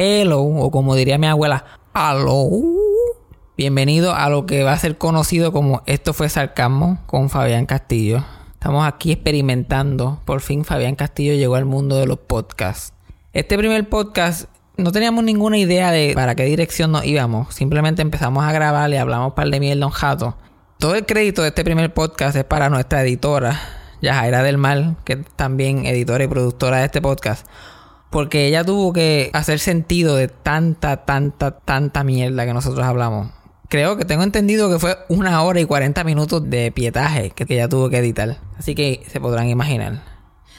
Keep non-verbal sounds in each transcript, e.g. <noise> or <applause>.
Hello, o como diría mi abuela, Hello. Bienvenido a lo que va a ser conocido como Esto fue Sarcasmo con Fabián Castillo. Estamos aquí experimentando. Por fin Fabián Castillo llegó al mundo de los podcasts. Este primer podcast no teníamos ninguna idea de para qué dirección nos íbamos. Simplemente empezamos a grabar y hablamos par de mierda un jato. Todo el crédito de este primer podcast es para nuestra editora, Yajaira del Mal, que es también editora y productora de este podcast. Porque ella tuvo que hacer sentido de tanta, tanta, tanta mierda que nosotros hablamos. Creo que tengo entendido que fue una hora y 40 minutos de pietaje que ella tuvo que editar. Así que se podrán imaginar.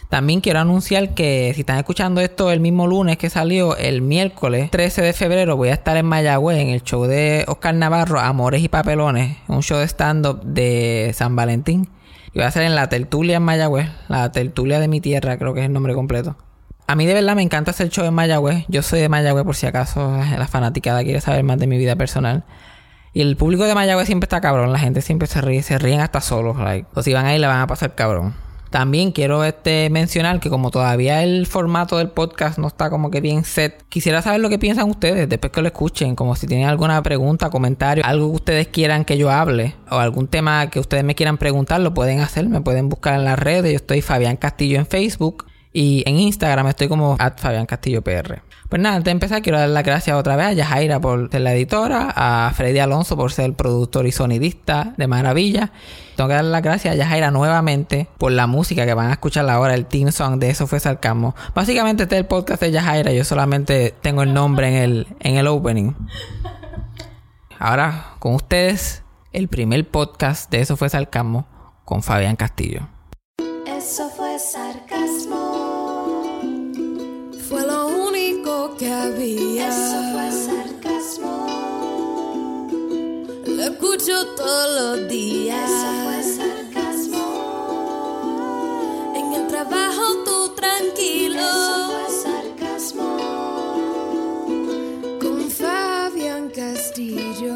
También quiero anunciar que si están escuchando esto el mismo lunes que salió, el miércoles 13 de febrero voy a estar en Mayagüez en el show de Oscar Navarro, Amores y Papelones, un show de stand-up de San Valentín. Y voy a ser en la tertulia en Mayagüez, la tertulia de mi tierra, creo que es el nombre completo. A mí de verdad me encanta hacer show en Mayagüez. Yo soy de Mayagüez por si acaso la fanaticada quiere saber más de mi vida personal. Y el público de Mayagüez siempre está cabrón. La gente siempre se ríe, se ríen hasta solos. O si van ahí le van a pasar cabrón. También quiero este, mencionar que como todavía el formato del podcast no está como que bien set, quisiera saber lo que piensan ustedes después que lo escuchen, como si tienen alguna pregunta, comentario, algo que ustedes quieran que yo hable o algún tema que ustedes me quieran preguntar, lo pueden hacer, me pueden buscar en las redes, yo estoy Fabián Castillo en Facebook y en Instagram estoy como Fabián Castillo PR. Pues nada, antes de empezar quiero dar las gracias otra vez a Yajaira por ser la editora, a Freddy Alonso por ser el productor y sonidista de Maravilla. Tengo que dar las gracias a Yajaira nuevamente por la música que van a escuchar ahora, el team song de Eso fue Sarcasmo. Básicamente este es el podcast de Yajaira, yo solamente tengo el nombre en el, en el opening. Ahora con ustedes, el primer podcast de Eso fue Sarcasmo con Fabián Castillo. Que había. Eso fue sarcasmo. Lo escucho todos los días. Eso fue sarcasmo. En el trabajo tú tranquilo. Eso fue sarcasmo. Con Fabián Castillo.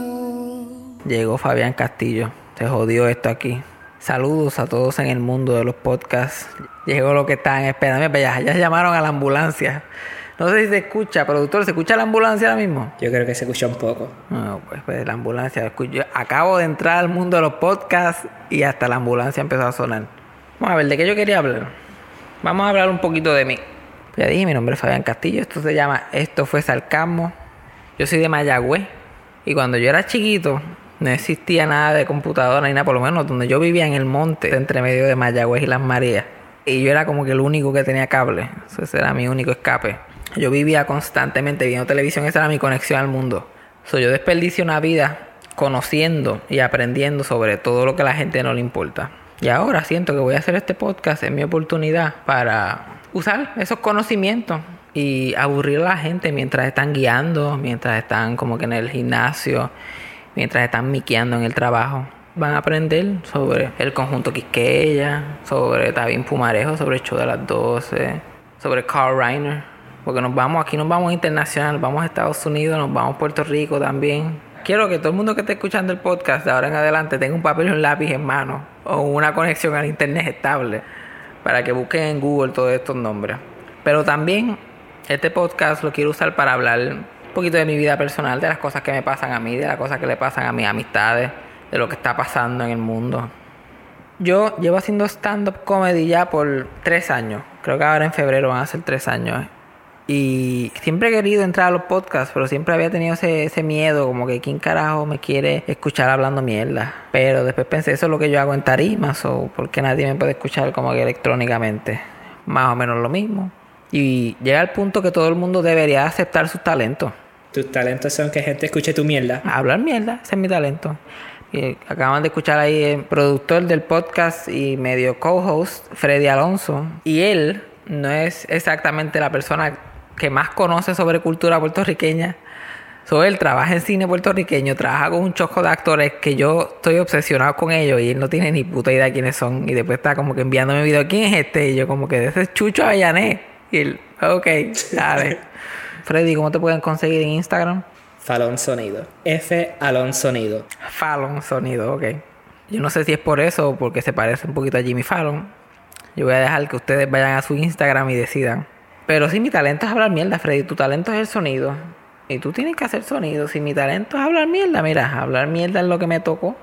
Llegó Fabián Castillo. Se jodió esto aquí. Saludos a todos en el mundo de los podcasts. Llegó lo que estaban esperando. Mira, ya, ya llamaron a la ambulancia. No sé si se escucha, productor, ¿se escucha la ambulancia ahora mismo? Yo creo que se escucha un poco. No, pues, pues la ambulancia. escucho. Acabo de entrar al mundo de los podcasts y hasta la ambulancia empezó a sonar. Vamos a ver, ¿de qué yo quería hablar? Vamos a hablar un poquito de mí. Ya dije, mi nombre es Fabián Castillo. Esto se llama Esto fue Sarcasmo. Yo soy de Mayagüez. Y cuando yo era chiquito, no existía nada de computadora ni nada, por lo menos donde yo vivía en el monte, entre medio de Mayagüez y Las Marías. Y yo era como que el único que tenía cable. Ese era mi único escape. Yo vivía constantemente viendo televisión, esa era mi conexión al mundo. So, yo desperdicio una vida conociendo y aprendiendo sobre todo lo que a la gente no le importa. Y ahora siento que voy a hacer este podcast, es mi oportunidad para usar esos conocimientos y aburrir a la gente mientras están guiando, mientras están como que en el gimnasio, mientras están miqueando en el trabajo. Van a aprender sobre el conjunto Quisqueya, sobre David Pumarejo, sobre el de las 12, sobre Carl Reiner. Porque nos vamos, aquí nos vamos internacional, vamos a Estados Unidos, nos vamos a Puerto Rico también. Quiero que todo el mundo que esté escuchando el podcast de ahora en adelante tenga un papel y un lápiz en mano o una conexión al internet estable para que busquen en Google todos estos nombres. Pero también este podcast lo quiero usar para hablar un poquito de mi vida personal, de las cosas que me pasan a mí, de las cosas que le pasan a mis amistades, de lo que está pasando en el mundo. Yo llevo haciendo stand-up comedy ya por tres años. Creo que ahora en febrero van a ser tres años. Y siempre he querido entrar a los podcasts, pero siempre había tenido ese, ese miedo, como que quién carajo me quiere escuchar hablando mierda. Pero después pensé, eso es lo que yo hago en tarimas, o porque nadie me puede escuchar como que electrónicamente. Más o menos lo mismo. Y llega al punto que todo el mundo debería aceptar sus talentos. Tus talentos son que gente escuche tu mierda. Hablar mierda, ese es mi talento. Y acaban de escuchar ahí el productor del podcast y medio co-host, Freddy Alonso. Y él no es exactamente la persona que más conoce sobre cultura puertorriqueña. So, él trabaja en cine puertorriqueño, trabaja con un choco de actores que yo estoy obsesionado con ellos y él no tiene ni puta idea quiénes son. Y después está como que enviándome video, ¿quién es este? Y yo como que ese es Chucho Avellané. Y él, ok, dale. <laughs> Freddy, ¿cómo te pueden conseguir en Instagram? Falón Sonido. F Alon Sonido. Fallon Sonido, ok. Yo no sé si es por eso o porque se parece un poquito a Jimmy Fallon. Yo voy a dejar que ustedes vayan a su Instagram y decidan. Pero si mi talento es hablar mierda, Freddy, tu talento es el sonido. Y tú tienes que hacer sonido. Si mi talento es hablar mierda, mira, hablar mierda es lo que me tocó.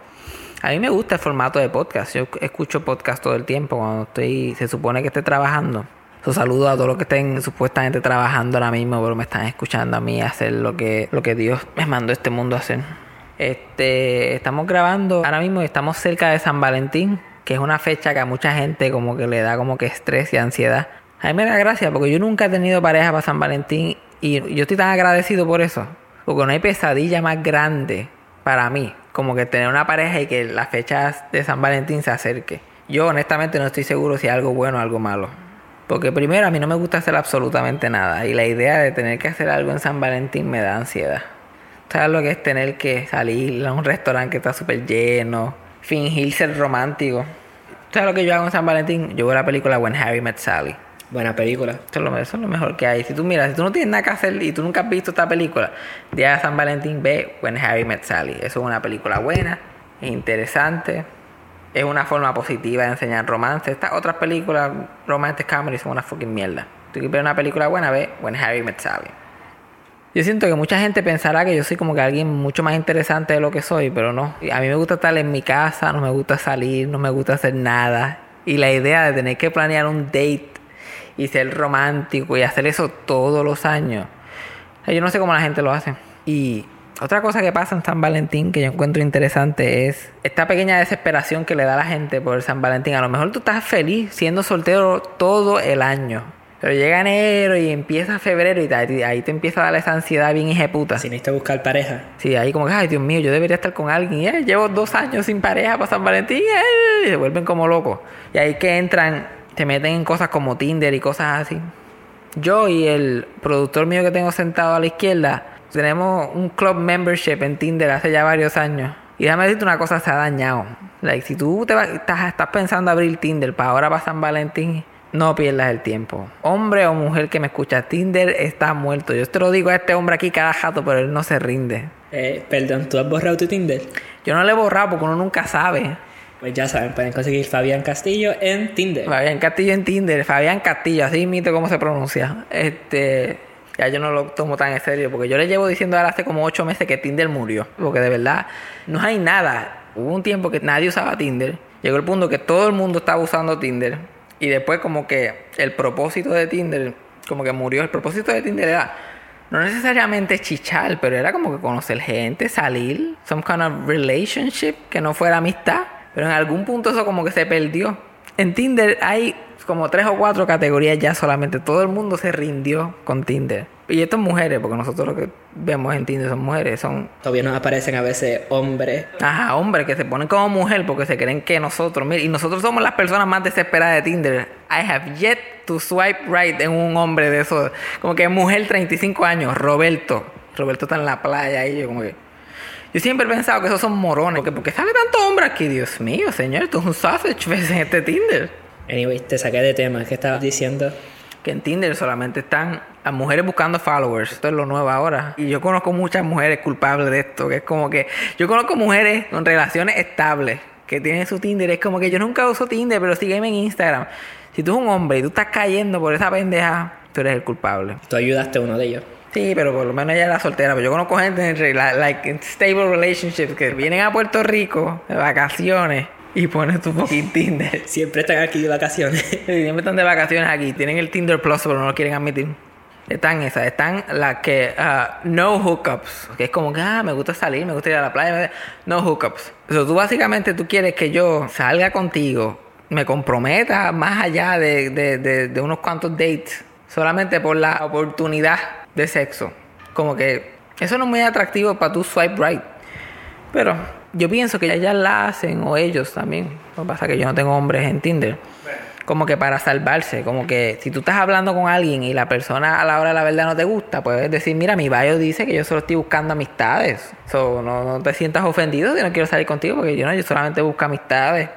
A mí me gusta el formato de podcast. Yo escucho podcast todo el tiempo cuando estoy, se supone que esté trabajando. So, saludo a todos los que estén supuestamente trabajando ahora mismo, pero me están escuchando a mí hacer lo que, lo que Dios me mandó este mundo a hacer. Este, estamos grabando ahora mismo, estamos cerca de San Valentín, que es una fecha que a mucha gente como que le da como que estrés y ansiedad. A mí me da gracia porque yo nunca he tenido pareja para San Valentín y yo estoy tan agradecido por eso. Porque no hay pesadilla más grande para mí como que tener una pareja y que las fechas de San Valentín se acerque. Yo honestamente no estoy seguro si es algo bueno o algo malo. Porque primero a mí no me gusta hacer absolutamente nada y la idea de tener que hacer algo en San Valentín me da ansiedad. ¿Sabes lo que es tener que salir a un restaurante que está súper lleno? Fingir ser romántico. ¿Sabes lo que yo hago en San Valentín? Yo veo la película When Harry Met Sally. Buena película. Eso es, lo, mejor que hay. Si tú miras, si tú no tienes nada que hacer y tú nunca has visto esta película, Día de San Valentín, ve When Harry Met Sally. Eso es una película buena, interesante. Es una forma positiva de enseñar romance. Estas otras películas, romantic comedy, son una fucking mierda. Tú quieres ver una película buena, ve When Harry Met Sally. Yo siento que mucha gente pensará que yo soy como que alguien mucho más interesante de lo que soy, pero no. A mí me gusta estar en mi casa, no me gusta salir, no me gusta hacer nada. Y la idea de tener que planear un date y ser romántico y hacer eso todos los años. Yo no sé cómo la gente lo hace. Y otra cosa que pasa en San Valentín que yo encuentro interesante es esta pequeña desesperación que le da a la gente por San Valentín. A lo mejor tú estás feliz siendo soltero todo el año. Pero llega enero y empieza febrero y ahí te empieza a dar esa ansiedad bien puta. Si necesitas buscar pareja. Sí, ahí como que, ay Dios mío, yo debería estar con alguien. Y, llevo dos años sin pareja para San Valentín. Y se vuelven como locos. Y ahí que entran, te meten en cosas como Tinder y cosas así. Yo y el productor mío que tengo sentado a la izquierda, tenemos un club membership en Tinder hace ya varios años. Y déjame decirte una cosa, se ha dañado. Like, si tú te estás, estás pensando abrir Tinder para ahora para San Valentín, no pierdas el tiempo. Hombre o mujer que me escucha, Tinder está muerto. Yo te lo digo a este hombre aquí cada jato, pero él no se rinde. Eh, perdón, ¿tú has borrado tu Tinder? Yo no le he borrado porque uno nunca sabe. Pues ya saben, pueden conseguir Fabián Castillo en Tinder. Fabián Castillo en Tinder, Fabián Castillo, así mito cómo se pronuncia. Este, ya yo no lo tomo tan en serio, porque yo le llevo diciendo ahora hace como ocho meses que Tinder murió. Porque de verdad, no hay nada. Hubo un tiempo que nadie usaba Tinder. Llegó el punto que todo el mundo estaba usando Tinder. Y después como que el propósito de Tinder, como que murió. El propósito de Tinder era no necesariamente chichar, pero era como que conocer gente, salir, some kind of relationship, que no fuera amistad. Pero en algún punto eso como que se perdió. En Tinder hay como tres o cuatro categorías ya solamente. Todo el mundo se rindió con Tinder. Y esto es mujeres, porque nosotros lo que vemos en Tinder son mujeres, son... Todavía nos aparecen a veces hombres. Ajá, hombres que se ponen como mujer porque se creen que nosotros... Mira, y nosotros somos las personas más desesperadas de Tinder. I have yet to swipe right en un hombre de esos. Como que mujer 35 años, Roberto. Roberto está en la playa y yo como que... Yo siempre he pensado que esos son morones. Porque, porque sale tanto hombre aquí, Dios mío, señor. Tú es un sausage en este Tinder. Anyway, te saqué de tema. ¿Qué estabas diciendo? Que en Tinder solamente están las mujeres buscando followers. Esto es lo nuevo ahora. Y yo conozco muchas mujeres culpables de esto. Que es como que... Yo conozco mujeres con relaciones estables. Que tienen su Tinder. Es como que yo nunca uso Tinder, pero sígueme en Instagram. Si tú eres un hombre y tú estás cayendo por esa pendeja, tú eres el culpable. Tú ayudaste a uno de ellos. Sí, pero por lo menos ella era soltera. Pero yo conozco gente en like, stable relationships que vienen a Puerto Rico de vacaciones y pones tu fucking Tinder. <laughs> Siempre están aquí de vacaciones. <laughs> Siempre están de vacaciones aquí. Tienen el Tinder Plus, pero no lo quieren admitir. Están esas, están las que uh, no hookups, que es como que ah, me gusta salir, me gusta ir a la playa, no hookups. Eso tú básicamente tú quieres que yo salga contigo, me comprometa más allá de, de, de, de unos cuantos dates, solamente por la oportunidad de sexo. Como que eso no es muy atractivo para tu swipe right. Pero yo pienso que ellas la hacen, o ellos también. Lo que pasa es que yo no tengo hombres en Tinder. Como que para salvarse, como que si tú estás hablando con alguien y la persona a la hora de la verdad no te gusta, puedes decir, mira, mi bio dice que yo solo estoy buscando amistades. So, no, no te sientas ofendido si no quiero salir contigo, porque yo no, yo solamente busco amistades.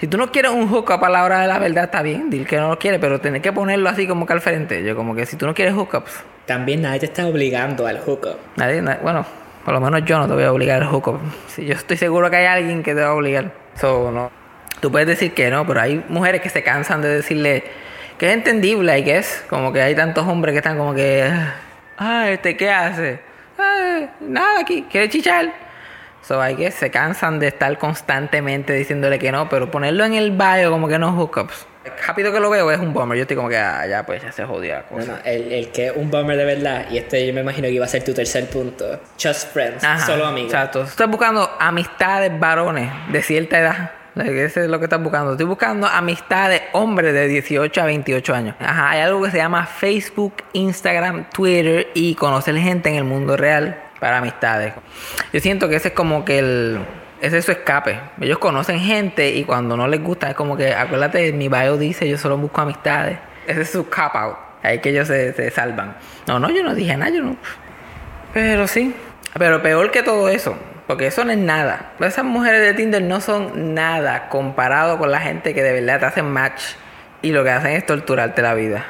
Si tú no quieres un hookup a la hora de la verdad, está bien, dile que no lo quieres, pero tenés que ponerlo así como que al frente. Yo como que si tú no quieres hookups. También nadie te está obligando al hookup. Nadie, nadie bueno, por lo menos yo no te voy a obligar al hookup. Si yo estoy seguro que hay alguien que te va a obligar. So, no. Tú puedes decir que no, pero hay mujeres que se cansan de decirle Que es entendible, I guess. Como que hay tantos hombres que están como que. Ah, este, ¿qué hace? "Ah, nada aquí, quiere chichar. So, I guess se cansan de estar constantemente diciéndole que no, pero ponerlo en el bio como que no hookups. Rápido que lo veo es un bummer. Yo estoy como que, ah, ya, pues ya se jodió la cosa. El, el que es un bummer de verdad, y este yo me imagino que iba a ser tu tercer punto. Just friends, Ajá, solo amigos. Exacto. Estás buscando amistades varones de cierta edad. Ese es lo que estás buscando. Estoy buscando amistades hombres de 18 a 28 años. Ajá, hay algo que se llama Facebook, Instagram, Twitter y conocer gente en el mundo real para amistades. Yo siento que ese es como que el... Ese es su escape. Ellos conocen gente y cuando no les gusta es como que, acuérdate, mi bio dice yo solo busco amistades. Ese es su cop out. Ahí que ellos se, se salvan. No, no, yo no dije nada, yo no. Pero sí. Pero peor que todo eso, porque eso no es nada. Esas mujeres de Tinder no son nada comparado con la gente que de verdad te hacen match y lo que hacen es torturarte la vida.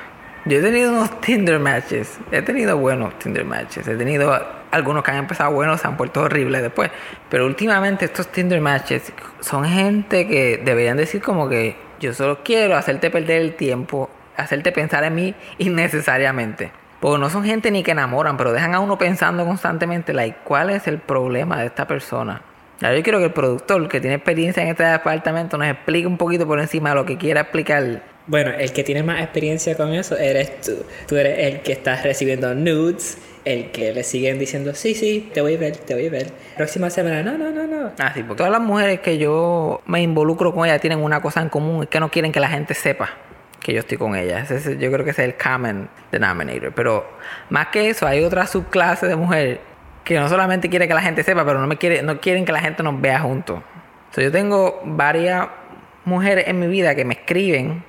Yo he tenido unos Tinder matches, he tenido buenos Tinder matches, he tenido algunos que han empezado buenos, se han puesto horribles después. Pero últimamente estos Tinder matches son gente que deberían decir como que yo solo quiero hacerte perder el tiempo, hacerte pensar en mí innecesariamente. Porque no son gente ni que enamoran, pero dejan a uno pensando constantemente, like, ¿cuál es el problema de esta persona? Ya, yo quiero que el productor, que tiene experiencia en este departamento, nos explique un poquito por encima de lo que quiera explicar. Bueno, el que tiene más experiencia con eso eres tú. Tú eres el que estás recibiendo nudes, el que le siguen diciendo, sí, sí, te voy a ver, te voy a ver. Próxima semana, no, no, no, no. Ah, sí, porque todas las mujeres que yo me involucro con ellas tienen una cosa en común, es que no quieren que la gente sepa que yo estoy con ellas. Ese es- yo creo que ese es el common denominator. Pero más que eso, hay otra subclase de mujer que no solamente quiere que la gente sepa, pero no, me quiere, no quieren que la gente nos vea juntos. So, yo tengo varias mujeres en mi vida que me escriben,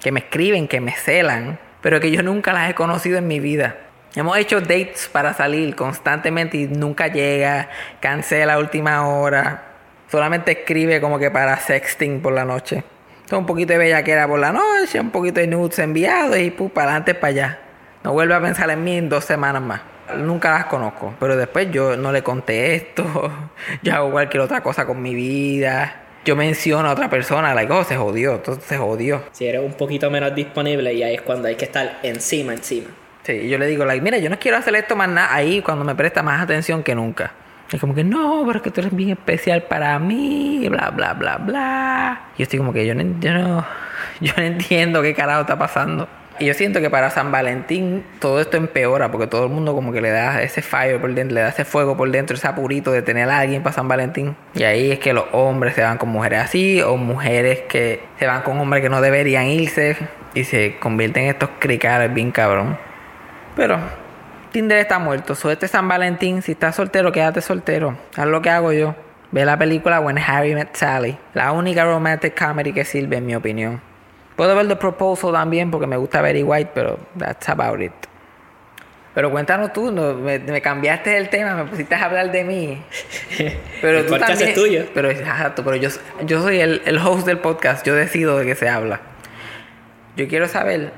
que me escriben, que me celan, pero que yo nunca las he conocido en mi vida. Hemos hecho dates para salir constantemente y nunca llega, cancela a última hora, solamente escribe como que para sexting por la noche. Un poquito de bellaquera por la noche, un poquito de nudes enviados y pu, para adelante para allá. No vuelve a pensar en mí en dos semanas más. Nunca las conozco, pero después yo no le contesto, <laughs> yo hago cualquier otra cosa con mi vida. Yo menciono a otra persona, like, oh, se jodió, entonces se jodió. Si eres un poquito menos disponible y ahí es cuando hay que estar encima, encima. Sí, yo le digo, like, mira, yo no quiero hacer esto más nada ahí cuando me presta más atención que nunca. Es como que no, pero es que tú eres bien especial para mí, bla, bla, bla, bla. Y yo estoy como que yo no, yo no, <laughs> yo no entiendo qué carajo está pasando. Y yo siento que para San Valentín todo esto empeora porque todo el mundo como que le da ese fire por dentro, le da ese fuego por dentro, ese apurito de tener a alguien para San Valentín. Y ahí es que los hombres se van con mujeres así o mujeres que se van con hombres que no deberían irse y se convierten en estos cricales bien cabrón. Pero Tinder está muerto. So, este San Valentín, si estás soltero, quédate soltero. Haz lo que hago yo. Ve la película When Harry Met Sally. La única romantic comedy que sirve, en mi opinión. Puedo ver The Proposal también porque me gusta Very White, pero that's about it. Pero cuéntanos tú, no, me, me cambiaste el tema, me pusiste a hablar de mí. <laughs> Pero El tú podcast también, es tuyo. Pero, exacto, pero yo, yo soy el, el host del podcast, yo decido de qué se habla. Yo quiero saber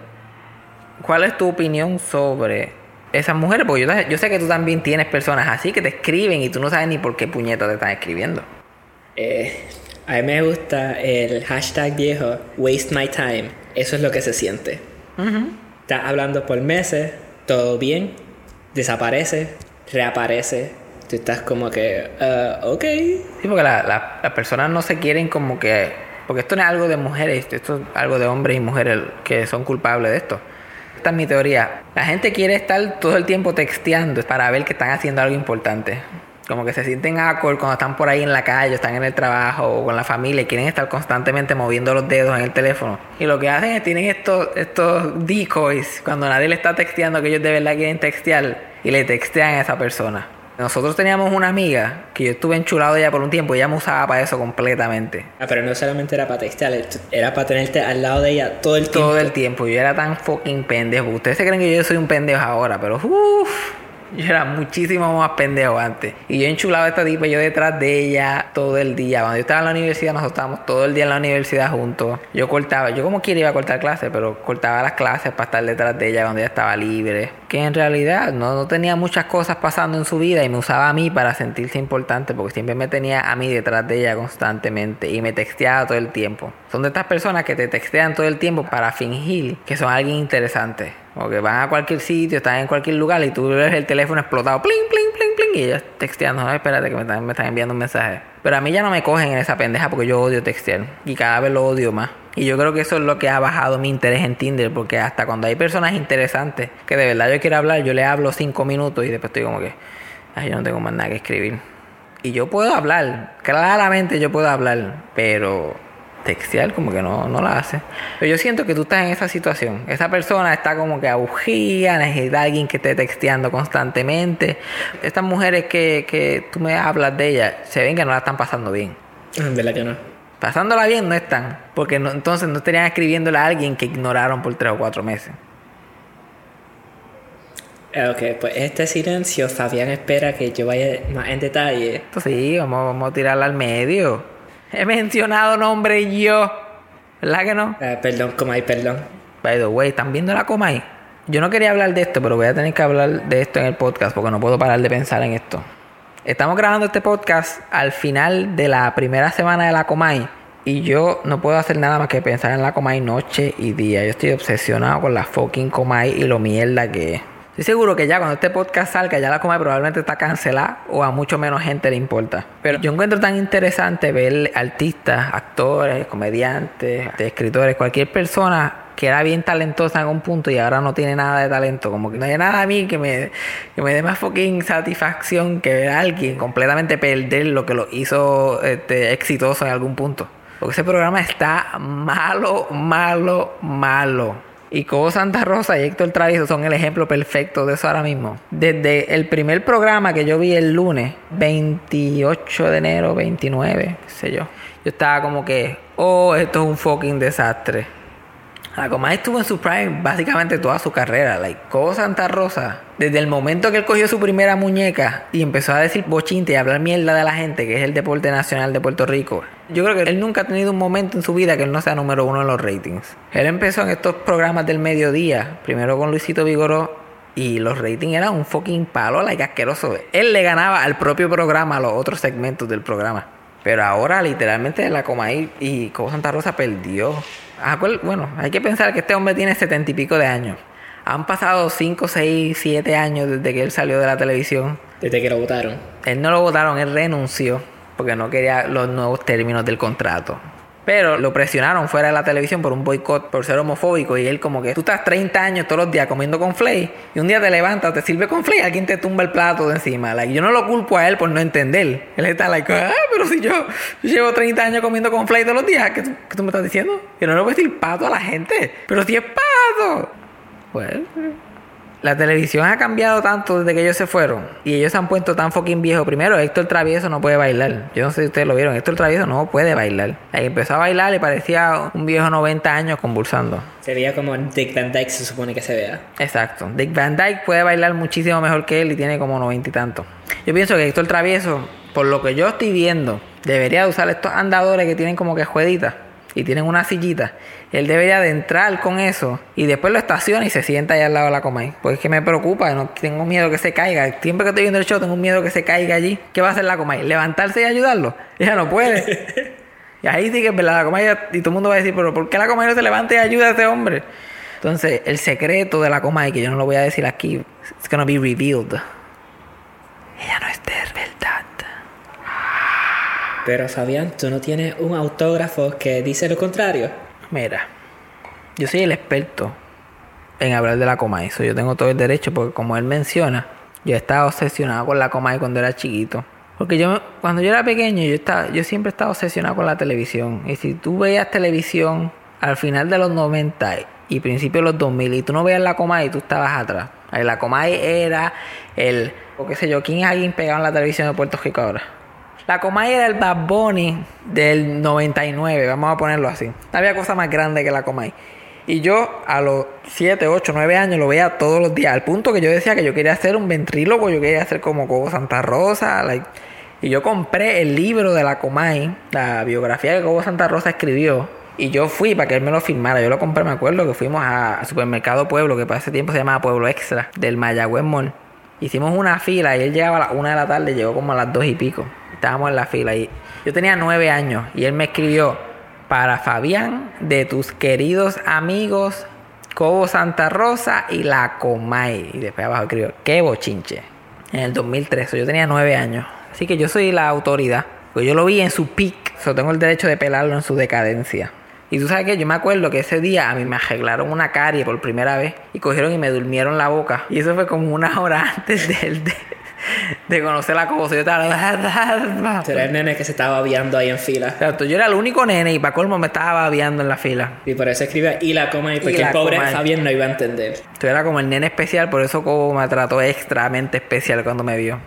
cuál es tu opinión sobre esas mujeres, porque yo, yo sé que tú también tienes personas así que te escriben y tú no sabes ni por qué puñeta te están escribiendo. Eh, a mí me gusta el hashtag viejo, waste my time. Eso es lo que se siente. Estás hablando por meses, todo bien, desaparece, reaparece. Tú estás como que, "Ah, ok. Sí, porque la- la- las personas no se quieren como que... Porque esto no es algo de mujeres, esto es algo de hombres y mujeres que son culpables de esto. Esta es mi teoría. La gente quiere estar todo el tiempo texteando para ver que están haciendo algo importante. Como que se sienten awkward cuando están por ahí en la calle, están en el trabajo o con la familia y quieren estar constantemente moviendo los dedos en el teléfono. Y lo que hacen es tienen estos, estos decoys cuando nadie le está texteando que ellos de verdad quieren textear y le textean a esa persona. Nosotros teníamos una amiga que yo estuve enchulado de ella por un tiempo y ella me usaba para eso completamente. Ah, pero no solamente era para textear, era para tenerte al lado de ella todo el tiempo. Todo el tiempo. Yo era tan fucking pendejo. Ustedes se creen que yo soy un pendejo ahora, pero uff. Yo era muchísimo más pendejo antes. Y yo enchulaba a esta tipa, yo detrás de ella todo el día. Cuando yo estaba en la universidad, nosotros estábamos todo el día en la universidad juntos. Yo cortaba, yo como quiera iba a cortar clases, pero cortaba las clases para estar detrás de ella cuando ella estaba libre. Que en realidad no, no tenía muchas cosas pasando en su vida y me usaba a mí para sentirse importante porque siempre me tenía a mí detrás de ella constantemente y me texteaba todo el tiempo. Son de estas personas que te textean todo el tiempo para fingir que son alguien interesante. O que van a cualquier sitio, están en cualquier lugar y tú ves el teléfono explotado, pling, pling, pling, pling, y ellos texteando, no, espérate que me están, me están enviando un mensaje. Pero a mí ya no me cogen en esa pendeja porque yo odio textear y cada vez lo odio más. Y yo creo que eso es lo que ha bajado mi interés en Tinder, porque hasta cuando hay personas interesantes que de verdad yo quiero hablar, yo le hablo cinco minutos y después estoy como que, ay, yo no tengo más nada que escribir. Y yo puedo hablar, claramente yo puedo hablar, pero textear como que no, no la hace. Pero yo siento que tú estás en esa situación. Esa persona está como que abugía, necesita a alguien que esté texteando constantemente. Estas mujeres que, que tú me hablas de ellas, se ven que no la están pasando bien. ¿Verdad que no? Pasándola bien no están, porque no- entonces no estarían escribiéndole a alguien que ignoraron por tres o cuatro meses. Eh, Ok, pues este silencio, Fabián espera que yo vaya más en detalle. Entonces sí, vamos, vamos a tirarla al medio. He mencionado nombre yo. ¿Verdad que no? Eh, perdón, como hay perdón. By the way, ¿están viendo la Comay? Yo no quería hablar de esto, pero voy a tener que hablar de esto en el podcast porque no puedo parar de pensar en esto. Estamos grabando este podcast al final de la primera semana de la Comay y yo no puedo hacer nada más que pensar en la Comay noche y día. Yo estoy obsesionado con la fucking Comay y lo mierda que es. Estoy seguro que ya cuando este podcast salga, ya la Comay probablemente está cancelada o a mucho menos gente le importa. Pero yo encuentro tan interesante ver artistas, actores, comediantes, escritores, cualquier persona que era bien talentosa en algún punto y ahora no tiene nada de talento. Como que no hay nada a mí que me, que me dé más fucking satisfacción que ver a alguien completamente perder lo que lo hizo este, exitoso en algún punto. Porque ese programa está malo, malo, malo. Y Cobo Santa Rosa y Héctor Travieso son el ejemplo perfecto de eso ahora mismo. Desde el primer programa que yo vi el lunes, 28 de enero, 29, qué sé yo. Yo estaba como que, oh, esto es un fucking desastre. La Comay estuvo en su prime básicamente toda su carrera. Like, Cobo Santa Rosa, desde el momento que él cogió su primera muñeca y empezó a decir bochinte y hablar mierda de la gente, que es el deporte nacional de Puerto Rico, yo creo que él nunca ha tenido un momento en su vida que él no sea número uno en los ratings. Él empezó en estos programas del mediodía, primero con Luisito Vigoró, y los ratings eran un fucking palo, like asqueroso. Él le ganaba al propio programa, a los otros segmentos del programa. Pero ahora, literalmente, la Comay y Cobo Santa Rosa perdió. Ah, cuál- Bueno, hay que pensar que este hombre tiene setenta y pico de años. Han pasado 5, 6, 7 años desde que él salió de la televisión. Desde que lo votaron. Él no lo votaron, él renunció porque no quería los nuevos términos del contrato. Pero lo presionaron fuera de la televisión por un boicot, por ser homofóbico. Y él como que tú estás 30 años todos los días comiendo con flay y un día te levantas, te sirve con flay, alguien te tumba el plato de encima. Like, yo no lo culpo a él por no entender. Él está like, ah, pero si yo, llevo 30 años comiendo con flay todos los días, ¿qué, qué tú me estás diciendo? Que no le voy a decir pato a la gente. Pero si es pato. Pues... La televisión ha cambiado tanto desde que ellos se fueron. Y ellos se han puesto tan fucking viejos. Primero, Héctor Travieso no puede bailar. Yo no sé si ustedes lo vieron. Héctor Travieso no puede bailar. Ahí empezó a bailar y parecía un viejo 90 años convulsando. Sería como Dick Van Dyke se supone que se vea. Exacto. Dick Van Dyke puede bailar muchísimo mejor que él y tiene como 90 y tanto. Yo pienso que Héctor Travieso, por lo que yo estoy viendo, debería de usar estos andadores que tienen como que jueguitas y tienen una sillita. Él debería de entrar con eso y después lo estaciona y se sienta ahí al lado de la Comay. Pues es que me preocupa, no tengo miedo que se caiga. Siempre que estoy viendo el show tengo miedo que se caiga allí. ¿Qué va a hacer la Comay? ¿Levantarse y ayudarlo? <laughs> Ella no puede. <laughs> y ahí sí que es verdad, la Comay y todo el mundo va a decir, pero ¿por qué la Comay no se levanta y ayuda a ese hombre? Entonces, el secreto de la Comay, que yo no lo voy a decir aquí, it's gonna be revealed. Ella no es de verdad. Pero Fabián, tú no tienes un autógrafo que dice lo contrario. Mira, yo soy el experto en hablar de la Comay. Yo tengo todo el derecho porque como él menciona, yo estaba obsesionado con la Comay cuando era chiquito. Porque yo, cuando yo era pequeño, yo, estaba, yo siempre estaba obsesionado con la televisión. Y si tú veías televisión al final de los 90 y principios de los 2000 y tú no veías la Comay, tú estabas atrás. La Comay era el, o qué sé yo, ¿quién es alguien pegado en la televisión de Puerto Rico ahora? La Comay era el Bad Bunny del 99, vamos a ponerlo así. No había cosa más grande que la Comay. Y yo a los 7, 8, 9 años lo veía todos los días. Al punto que yo decía que yo quería ser un ventríloco, yo quería ser como Cobo Santa Rosa. Y yo compré el libro de la Comay, la biografía que Cobo Santa Rosa escribió. Y yo fui para que él me lo firmara. Yo lo compré, me acuerdo que fuimos a, Supermercado Pueblo, que para ese tiempo se llamaba Pueblo Extra, del Mayagüez. Hicimos una fila y él llegaba a las 1 de la tarde, llegó como a las 2 y pico. Estábamos en la fila y yo tenía 9 años y él me escribió para Fabián de tus queridos amigos Cobo Santa Rosa y la Comay. Y después abajo escribió, qué bochinche. En el 2003, yo tenía 9 años. Así que yo soy la autoridad. Pues yo lo vi en su peak, so tengo el derecho de pelarlo en su decadencia. Y tú sabes que yo me acuerdo que ese día a mí me arreglaron una carie por primera vez y cogieron y me durmieron la boca. Y eso fue como una hora <laughs> antes de, de, de conocer la cosa. Yo estaba. <laughs> Eres el nene que se estaba babeando ahí en fila. Exacto, yo era el único nene y para colmo me estaba babeando en la fila. Y por eso escribe y la coma y porque la el pobre coma y- Fabián no iba a entender. Yo era como el nene especial, por eso Cobo me trató extremadamente especial cuando me vio.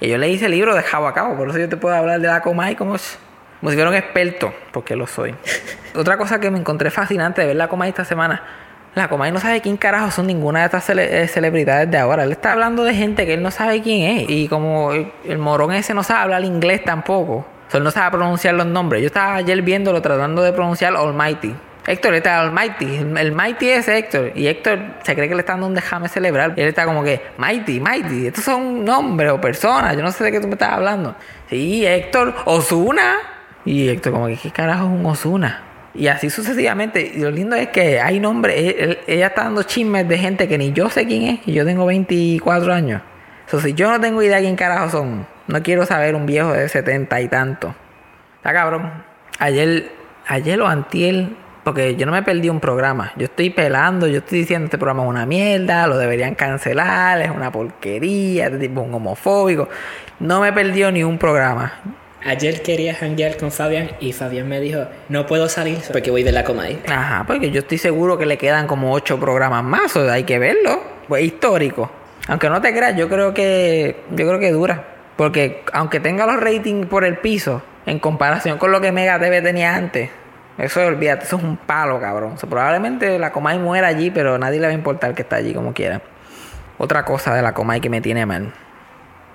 Y yo le hice el libro de cabo a cabo, por eso yo te puedo hablar de la Comay como, s- como si fuera un experto, porque lo soy. <laughs> Otra cosa que me encontré fascinante de ver la Comay esta semana, la Comay no sabe quién carajo son ninguna de estas eh, celebridades de ahora. Él está hablando de gente que él no sabe quién es. Y como el, morón ese no sabe hablar inglés tampoco, o sea, él no sabe pronunciar los nombres. Yo estaba ayer viéndolo tratando de pronunciar Almighty. Héctor, este es Almighty. El, el Mighty es Héctor. Y Héctor se cree que le están dando un déjame celebrar. Y él está como que, Mighty, Mighty. Estos son nombres o personas. Yo no sé de qué tú me estás hablando. Sí, Héctor, Osuna. Y Héctor, como que, ¿qué carajo es un Osuna? Y así sucesivamente. Y lo lindo es que hay nombres. él- ella está dando chismes de gente que ni yo sé quién es. Y yo tengo 24 años. O sea, si yo no tengo idea quién carajo son, no quiero saber un viejo de 70 y tanto. Está cabrón. Ayer, ayer o antier, porque yo no me perdí un programa. Yo estoy pelando, yo estoy diciendo este programa es una mierda, lo deberían cancelar, es una porquería, este tipo es un homofóbico. No me perdió ni un programa. Ayer quería hanguear con Fabián y Fabián me dijo, no puedo salir porque voy de la Comay. Ajá, porque yo estoy seguro que le quedan como ocho programas más, o hay que verlo. Pues histórico. Aunque no te creas, yo creo que yo creo que dura, porque aunque tenga los ratings por el piso en comparación con lo que Mega TV tenía antes, eso olvídate, eso es un palo, cabrón. Probablemente la Comay muera allí, pero nadie le va a importar que está allí como quiera. Otra cosa de la Comay que me tiene mal.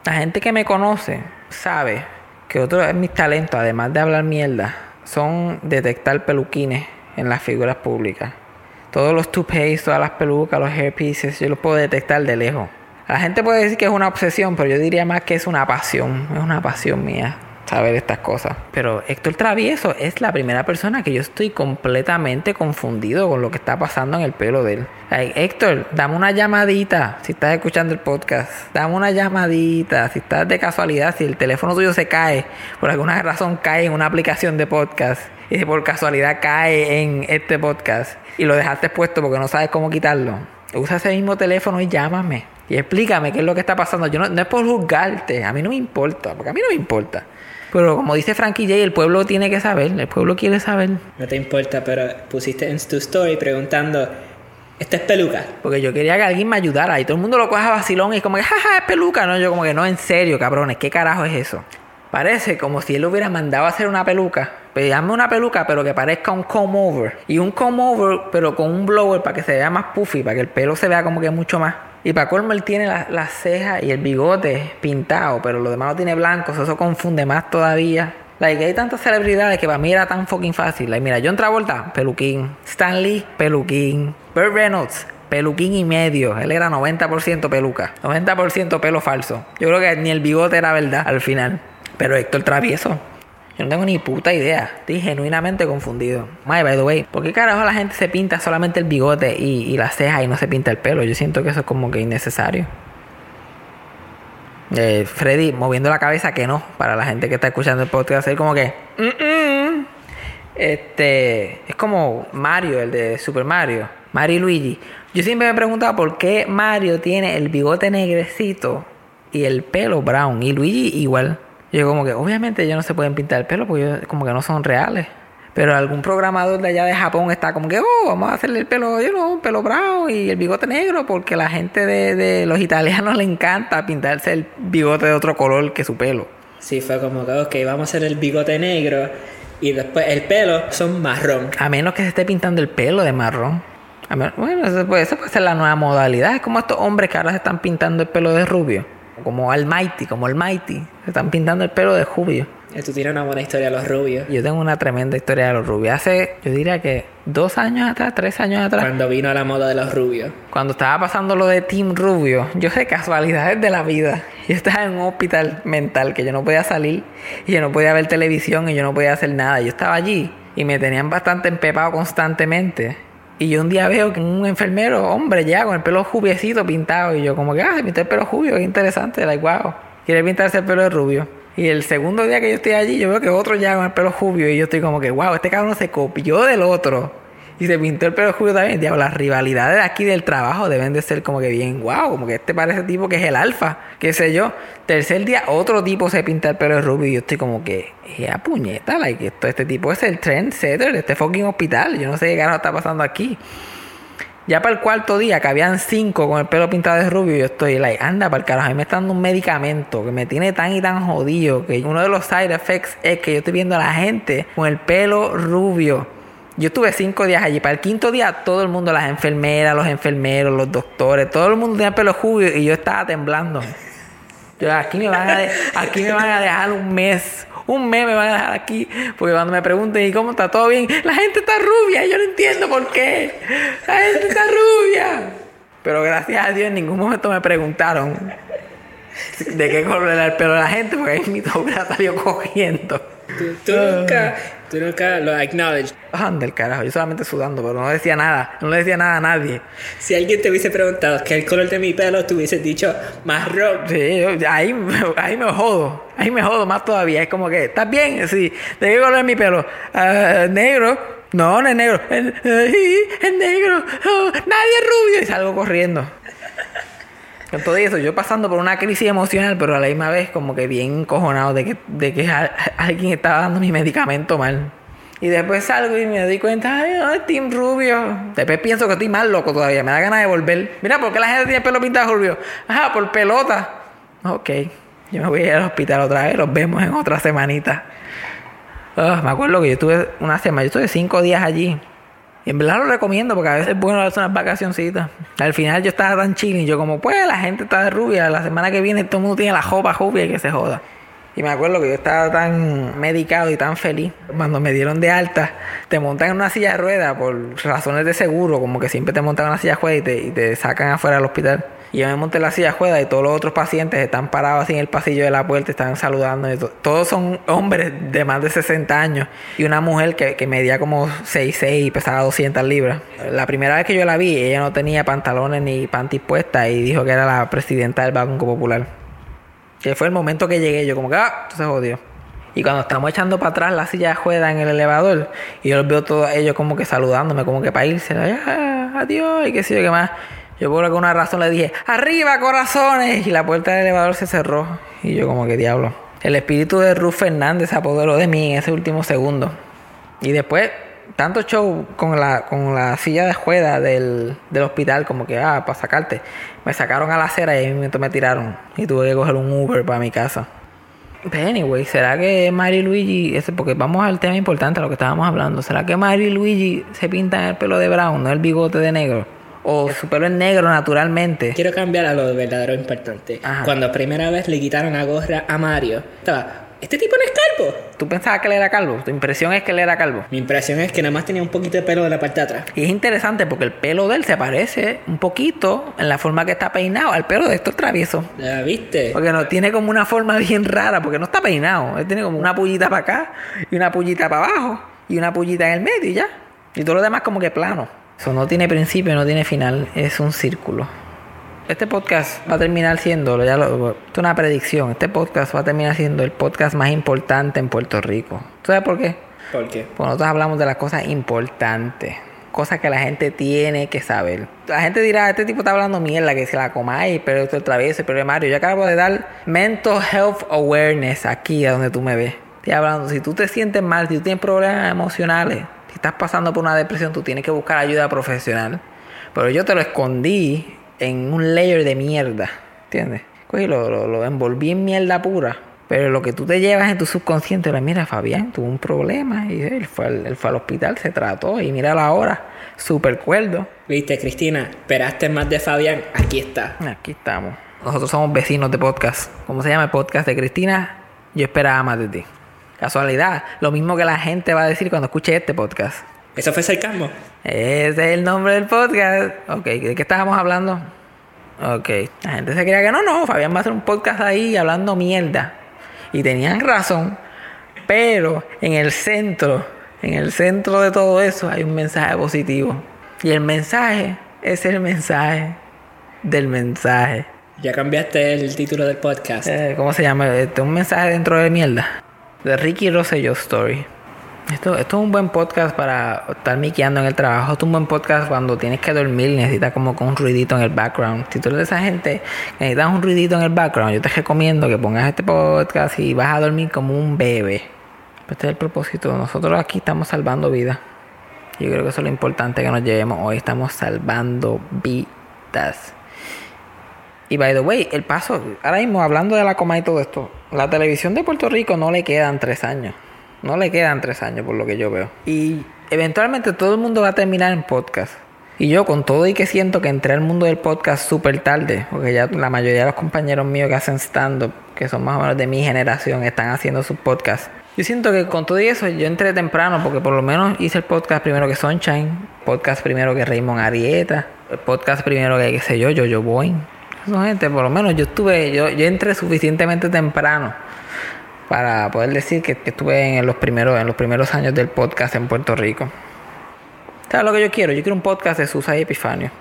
La gente que me conoce sabe que otro de mis talentos, además de hablar mierda, son detectar peluquines en las figuras públicas. Todos los toupees, todas las pelucas, los hairpieces, yo los puedo detectar de lejos. La gente puede decir que es una obsesión, pero yo diría más que es una pasión. Es una pasión mía saber estas cosas. Pero Héctor Travieso es la primera persona que yo estoy completamente confundido con lo que está pasando en el pelo de él. Héctor, dame una llamadita si estás escuchando el podcast. Dame una llamadita si estás de casualidad, si el teléfono tuyo se cae, por alguna razón cae en una aplicación de podcast y si por casualidad cae en este podcast y lo dejaste puesto porque no sabes cómo quitarlo. Usa ese mismo teléfono y llámame. Y explícame qué es lo que está pasando. Yo no, no es por juzgarte, a mí no me importa, porque a mí no me importa. Pero como dice Frankie J, el pueblo tiene que saber, el pueblo quiere saber. No te importa, pero pusiste en tu story preguntando, ¿esta es peluca? Porque yo quería que alguien me ayudara y todo el mundo lo coja a vacilón y es como que, jaja, es peluca. No, yo como que no, en serio, cabrones, ¿qué carajo es eso? Parece como si él lo hubiera mandado a hacer una peluca. Pero dame una peluca, pero que parezca un comb over. Y un comb over, pero con un blower para que se vea más puffy, para que el pelo se vea como que mucho más. Y para colmo él tiene la- las cejas y el bigote pintado, pero lo demás lo tiene blanco, so eso confunde más todavía. Like, hay tantas celebridades que para mí era tan fucking fácil. Like, mira, John Travolta, peluquín. Stan Lee, peluquín. Burt Reynolds, peluquín y medio. Él era 90% peluca. 90% pelo falso. Yo creo que ni el bigote era verdad al final. Pero Héctor Travieso. Yo no tengo ni puta idea. Estoy genuinamente confundido. My, by the way, ¿por qué carajo la gente se pinta solamente el bigote y, y las cejas y no se pinta el pelo? Yo siento que eso es como que innecesario. Eh, Freddy moviendo la cabeza que no. Para la gente que está escuchando el podcast, es como que. "Mm, mm". Este. Es como Mario, el de Super Mario. Mario y Luigi. Yo siempre me he preguntado por qué Mario tiene el bigote negrecito y el pelo brown. Y Luigi igual. Yo como que, obviamente ellos no se pueden pintar el pelo porque ellos como que no son reales. Pero algún programador de allá de Japón está como que, oh, vamos a hacerle el pelo, yo no, pelo brown y el bigote negro porque la gente de, de los italianos <laughs> le encanta pintarse el bigote de otro color que su pelo. Sí, fue como que, ok, vamos a hacer el bigote negro y después el pelo son marrón. A menos que se esté pintando el pelo de marrón. A ver, Bueno, eso puede, eso puede ser la nueva modalidad. Es como estos hombres que ahora se están pintando el pelo de rubio. Como Almighty, como Almighty. Se están pintando el pelo de rubio. Tú tienes una buena historia de los rubios. Yo tengo una tremenda historia de los rubios. Hace, yo diría que dos años atrás, tres años atrás, Cuando vino la moda de los rubios. cuando estaba pasando lo de Team Rubio, yo sé casualidades de la vida. Yo estaba en un hospital mental que yo no podía salir y yo no podía ver televisión y yo no podía hacer nada. Yo estaba allí y me tenían bastante empepado constantemente. Y yo un día veo que un enfermero, hombre, ya con el pelo jubiecito pintado. Y yo como que, ah, se pintó el pelo rubio, qué interesante, like, wow. Quiere pintarse el pelo de rubio. Y el segundo día que yo estoy allí, yo veo que otro ya con el pelo rubio. Y yo estoy como que, wow, este cabrón se copió del otro. Y se pintó el pelo rubio también. Diablo, las rivalidades de aquí del trabajo deben de ser como que bien, wow, como que este parece tipo que es el alfa, qué sé yo. Tercer día, otro tipo se pinta el pelo rubio. Y yo estoy como que, ya puñeta, like, esto, este tipo es el trendsetter de este fucking hospital. Yo no sé qué carajo está pasando aquí. Ya para el cuarto día, que habían cinco con el pelo pintado de rubio, yo estoy like, anda para el carajo, a mí me está dando un medicamento que me tiene tan y tan jodido que uno de los side effects es que yo estoy viendo a la gente con el pelo rubio. Yo estuve cinco días allí. Para el quinto día, todo el mundo, las enfermeras, los enfermeros, los doctores, todo el mundo tenía el pelo rubio y yo estaba temblando. Yo, aquí me van a, aquí me van a dejar un mes. Un mes me van a dejar aquí. Porque cuando me pregunten, ¿y cómo está todo bien? La gente está rubia. Yo no entiendo por qué. La gente está rubia. Pero gracias a Dios en ningún momento me preguntaron de qué color era el pelo de la gente. Porque ahí mi hubiera salido cogiendo. Tú nunca, tú nunca lo acknowledge. Anda el carajo. Yo solamente sudando, pero no decía nada. No le decía nada a nadie. Si alguien te hubiese preguntado qué es el color de mi pelo, tú hubieses dicho marrón. Sí, yo- ahí, me- <laughs> ahí me jodo. Ahí me jodo más todavía. Es como que, ¿estás bien? Sí. ¿De qué color es mi pelo? "Ah, negro. No, no es negro. Es, es negro. Oh, <laughs> nadie es rubio. Y salgo corriendo. Con todo eso, yo pasando por una crisis emocional, pero a la misma vez como que bien encojonado de que, de que alguien estaba dando mi medicamento mal. Y después salgo y me doy cuenta, ay, no, es Team Rubio. Después pienso que estoy más loco todavía, me da ganas de volver. Mira, ¿por qué la gente tiene el pelo pintado rubio? Ajá, por pelota. Ok, yo me voy a ir al hospital otra vez, los vemos en otra semanita. Ah, me acuerdo que yo estuve una semana, yo estuve cinco días allí. Y en verdad lo recomiendo porque a veces es bueno darse unas vacacioncitas. Al final yo estaba tan chill y yo como, pues la gente está de rubia, la semana que viene todo el mundo tiene la jopa rubia y que se joda. Y me acuerdo que yo estaba tan medicado y tan feliz. Cuando me dieron de alta, te montan en una silla de ruedas por razones de seguro, como que siempre te montan en una silla de ruedas y te, y te sacan afuera del hospital. Y yo me monté en la silla ruedas y todos los otros pacientes están parados así en el pasillo de la puerta, están saludando. Todos son hombres de más de 60 años y una mujer que, que medía como 6'6 y pesaba 200 libras. La primera vez que yo la vi, ella no tenía pantalones ni panties puestas y dijo que era la presidenta del Banco Popular. Que fue el momento que llegué, yo como que, ah, esto se jodió. Y cuando estamos echando para atrás la silla de juega en el elevador, y yo los veo todos ellos como que saludándome, como que para irse, "Ah, adiós, y qué sé yo qué más. Yo por alguna razón le dije, arriba corazones, y la puerta del elevador se cerró. Y yo como que diablo. El espíritu de Ruth Fernández se apoderó de mí en ese último segundo. Y después, tanto show con la, con la silla de juega del, del hospital, como que, ah, para sacarte. Me sacaron a la acera y ahí mismo me tiraron. Y tuve que coger un Uber para mi casa. Pero anyway, ¿será que Mari Luigi, ese, porque vamos al tema importante, a lo que estábamos hablando, ¿será que Mari Luigi se pintan el pelo de brown, no el bigote de negro? O su pelo es negro naturalmente. Quiero cambiar a lo verdadero importante. Ajá. Cuando primera vez le quitaron la gorra a Mario, estaba, ¿este tipo no es calvo? ¿Tú pensabas que él era calvo? ¿Tu impresión es que él era calvo? Mi impresión es que nada más tenía un poquito de pelo de la parte de atrás. Y es interesante porque el pelo de él se parece un poquito en la forma que está peinado al pelo de Héctor Travieso. ¿Ya viste? Porque no tiene como una forma bien rara, porque no está peinado. Él tiene como una pullita para acá y una pullita para abajo y una pullita en el medio y ya. Y todo lo demás como que plano. Eso no tiene principio, no tiene final, es un círculo. Este podcast va a terminar siendo, ya lo, esto es una predicción, este podcast va a terminar siendo el podcast más importante en Puerto Rico. ¿Tú sabes por qué? ¿Por qué? Pues nosotros hablamos de las cosas importantes. Cosas que la gente tiene que saber. La gente dirá, este tipo está hablando mierda, que se la comáis, pero esto es travieso, pero Mario. Yo acabo de dar mental health awareness aquí, a donde tú me ves. Estoy hablando, si tú te sientes mal, si tú tienes problemas emocionales, si estás pasando por una depresión, tú tienes que buscar ayuda profesional. Pero yo te lo escondí en un layer de mierda, ¿entiendes? Cogí, lo, lo, lo envolví en mierda pura Pero lo que tú te llevas en tu subconsciente, la mira, Fabián tuvo un problema y él fue, al, él fue al hospital, se trató y mira la hora, súper cuerdo. Viste, Cristina, esperaste más de Fabián, aquí está. Aquí estamos. Nosotros somos vecinos de podcast. ¿Cómo se llama el podcast de Cristina? Yo esperaba más de ti. Casualidad, lo mismo que la gente va a decir cuando escuche este podcast. ¿Eso fue sarcasmo? Ese es el nombre del podcast. Ok, ¿de qué estábamos hablando? Ok, la gente se creía que no, no, Fabián va a hacer un podcast ahí hablando mierda. Y tenían razón, pero en el centro, en el centro de todo eso hay un mensaje positivo. Y el mensaje es el mensaje del mensaje. Ya cambiaste el título del podcast. Eh, ¿Cómo se llama? Este, un mensaje dentro de mierda. De Ricky Rosselló Story. Esto, esto es un buen podcast para estar miqueando en el trabajo. Esto es un buen podcast cuando tienes que dormir y necesitas como con un ruidito en el background. Si tú eres de esa gente que necesitas un ruidito en el background, yo te recomiendo que pongas este podcast y vas a dormir como un bebé. Este es el propósito. Nosotros aquí estamos salvando vidas. Yo creo que eso es lo importante que nos llevemos hoy. Estamos salvando vidas. Y by the way, el paso, ahora mismo hablando de la coma y todo esto, la televisión de Puerto Rico no le quedan tres años. No le quedan tres años por lo que yo veo. Y eventualmente todo el mundo va a terminar en podcast. Y yo con todo y que siento que entré al mundo del podcast súper tarde, porque ya la mayoría de los compañeros míos que hacen stand-up, que son más o menos de mi generación, están haciendo sus podcasts. Yo siento que con todo y eso yo entré temprano porque por lo menos hice el podcast primero que Sunshine, podcast primero que Raymond Arieta, el podcast primero que qué sé yo, Jojo Boing. Eso gente, por lo menos yo estuve, yo, yo entré suficientemente temprano para poder decir que, que estuve en los primeros, en los primeros años del podcast en Puerto Rico. ¿Sabes lo que yo quiero? Yo quiero un podcast de Susa y Epifanio.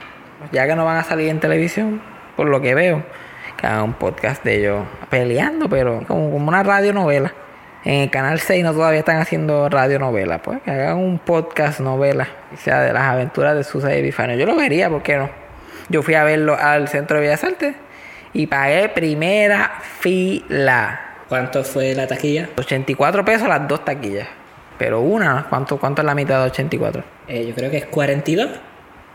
Ya que no van a salir en televisión, por lo que veo, que hagan un podcast de ellos peleando, pero como, como una radionovela. En el canal 6 no todavía están haciendo radionovela, pues que hagan un podcast novela, sea, de las aventuras de Susa y Epifanio. Yo lo vería, ¿por qué no? Yo fui a verlo al Centro de Bellas Artes y pagué primera fila. ¿Cuánto fue la taquilla? 84 pesos las dos taquillas. Pero una, ¿cuánto, cuánto es la mitad de 84? Eh, yo creo que es 42.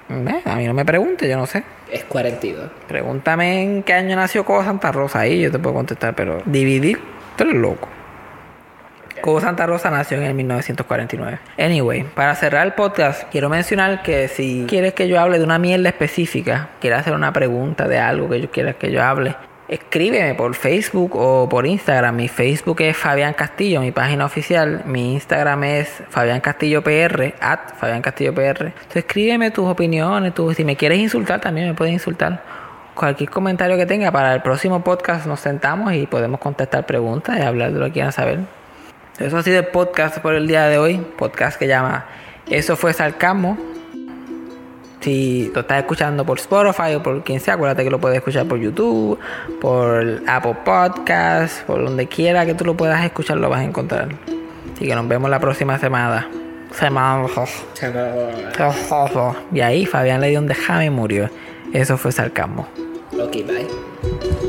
Eh, a mí no me pregunte, yo no sé. Es 42. Pregúntame en qué año nació Cobo Santa Rosa. Ahí yo te puedo contestar, pero dividir, tú eres loco. Cobo Santa Rosa nació en el 1949. Anyway, para cerrar el podcast, quiero mencionar que si quieres que yo hable de una mierda específica, quieres hacer una pregunta de algo que yo quieras que yo hable, escríbeme por Facebook o por Instagram. Mi Facebook es Fabián Castillo, mi página oficial. Mi Instagram es Fabián Castillo PR, at Fabián Castillo PR. Entonces escríbeme tus opiniones, tus, si me quieres insultar también me puedes insultar. Cualquier comentario que tenga para el próximo podcast nos sentamos y podemos contestar preguntas y hablar de lo que quieran saber. Eso ha sido el podcast por el día de hoy. Podcast que llama Eso fue Sarcasmo. Si lo estás escuchando por Spotify o por quien sea, acuérdate que lo puedes escuchar por YouTube, por Apple Podcast, por donde quiera que tú lo puedas escuchar, lo vas a encontrar. Así que nos vemos la próxima semana. Semana. Y ahí Fabián le dio un déjame y murió. Eso fue sarcasmo. Ok, bye.